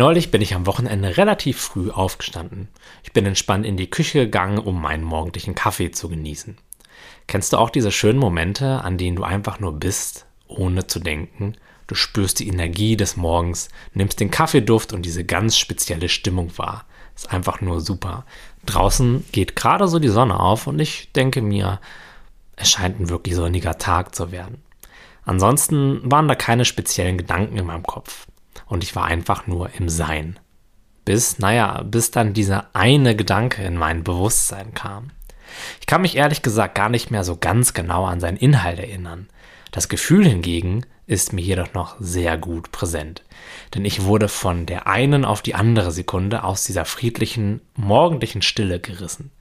Neulich bin ich am Wochenende relativ früh aufgestanden. Ich bin entspannt in die Küche gegangen, um meinen morgendlichen Kaffee zu genießen. Kennst du auch diese schönen Momente, an denen du einfach nur bist, ohne zu denken? Du spürst die Energie des Morgens, nimmst den Kaffeeduft und diese ganz spezielle Stimmung wahr. Ist einfach nur super. Draußen geht gerade so die Sonne auf und ich denke mir, es scheint ein wirklich sonniger Tag zu werden. Ansonsten waren da keine speziellen Gedanken in meinem Kopf und ich war einfach nur im Sein. Bis, naja, bis dann dieser eine Gedanke in mein Bewusstsein kam. Ich kann mich ehrlich gesagt gar nicht mehr so ganz genau an seinen Inhalt erinnern. Das Gefühl hingegen ist mir jedoch noch sehr gut präsent. Denn ich wurde von der einen auf die andere Sekunde aus dieser friedlichen, morgendlichen Stille gerissen.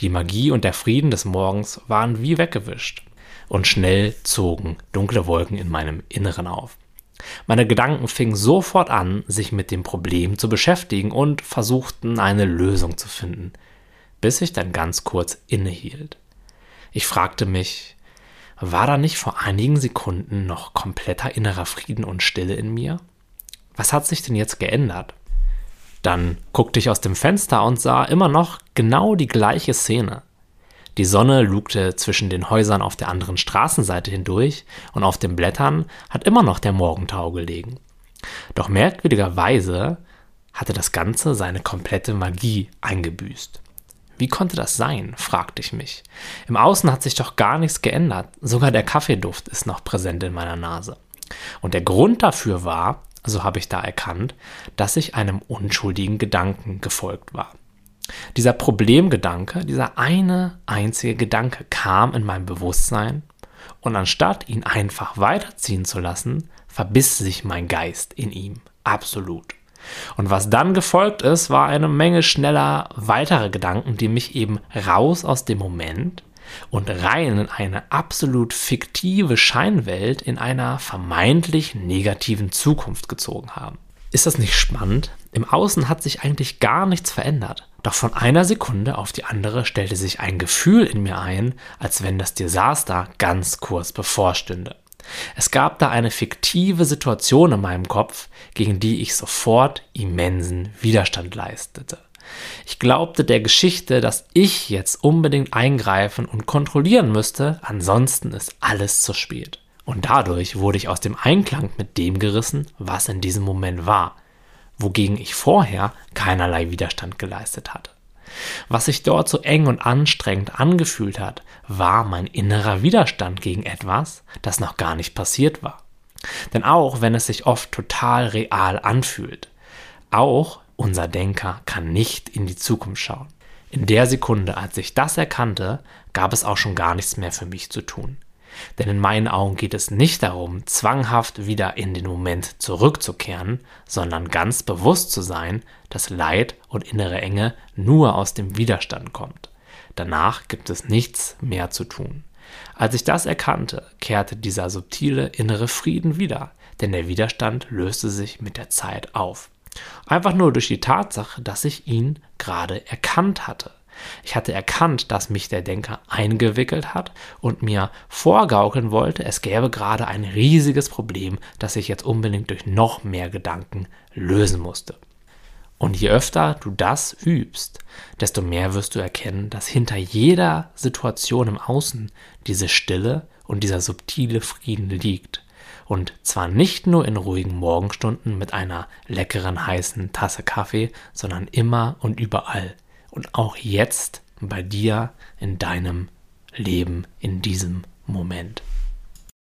Die Magie und der Frieden des Morgens waren wie weggewischt. Und schnell zogen dunkle Wolken in meinem Inneren auf. Meine Gedanken fingen sofort an, sich mit dem Problem zu beschäftigen und versuchten eine Lösung zu finden, bis ich dann ganz kurz innehielt. Ich fragte mich, war da nicht vor einigen Sekunden noch kompletter innerer Frieden und Stille in mir? Was hat sich denn jetzt geändert? Dann guckte ich aus dem Fenster und sah immer noch genau die gleiche Szene. Die Sonne lugte zwischen den Häusern auf der anderen Straßenseite hindurch und auf den Blättern hat immer noch der Morgentau gelegen. Doch merkwürdigerweise hatte das Ganze seine komplette Magie eingebüßt. Wie konnte das sein? fragte ich mich. Im Außen hat sich doch gar nichts geändert. Sogar der Kaffeeduft ist noch präsent in meiner Nase. Und der Grund dafür war, so habe ich da erkannt, dass ich einem unschuldigen Gedanken gefolgt war. Dieser Problemgedanke, dieser eine einzige Gedanke kam in mein Bewusstsein und anstatt ihn einfach weiterziehen zu lassen, verbiss sich mein Geist in ihm. Absolut. Und was dann gefolgt ist, war eine Menge schneller weitere Gedanken, die mich eben raus aus dem Moment und rein in eine absolut fiktive Scheinwelt in einer vermeintlich negativen Zukunft gezogen haben. Ist das nicht spannend? Im Außen hat sich eigentlich gar nichts verändert. Doch von einer Sekunde auf die andere stellte sich ein Gefühl in mir ein, als wenn das Desaster ganz kurz bevorstünde. Es gab da eine fiktive Situation in meinem Kopf, gegen die ich sofort immensen Widerstand leistete. Ich glaubte der Geschichte, dass ich jetzt unbedingt eingreifen und kontrollieren müsste, ansonsten ist alles zu spät. Und dadurch wurde ich aus dem Einklang mit dem gerissen, was in diesem Moment war wogegen ich vorher keinerlei Widerstand geleistet hatte. Was sich dort so eng und anstrengend angefühlt hat, war mein innerer Widerstand gegen etwas, das noch gar nicht passiert war. Denn auch wenn es sich oft total real anfühlt, auch unser Denker kann nicht in die Zukunft schauen. In der Sekunde, als ich das erkannte, gab es auch schon gar nichts mehr für mich zu tun. Denn in meinen Augen geht es nicht darum, zwanghaft wieder in den Moment zurückzukehren, sondern ganz bewusst zu sein, dass Leid und innere Enge nur aus dem Widerstand kommt. Danach gibt es nichts mehr zu tun. Als ich das erkannte, kehrte dieser subtile innere Frieden wieder, denn der Widerstand löste sich mit der Zeit auf. Einfach nur durch die Tatsache, dass ich ihn gerade erkannt hatte. Ich hatte erkannt, dass mich der Denker eingewickelt hat und mir vorgaukeln wollte, es gäbe gerade ein riesiges Problem, das ich jetzt unbedingt durch noch mehr Gedanken lösen musste. Und je öfter du das übst, desto mehr wirst du erkennen, dass hinter jeder Situation im Außen diese Stille und dieser subtile Frieden liegt. Und zwar nicht nur in ruhigen Morgenstunden mit einer leckeren heißen Tasse Kaffee, sondern immer und überall und auch jetzt bei dir in deinem Leben in diesem Moment.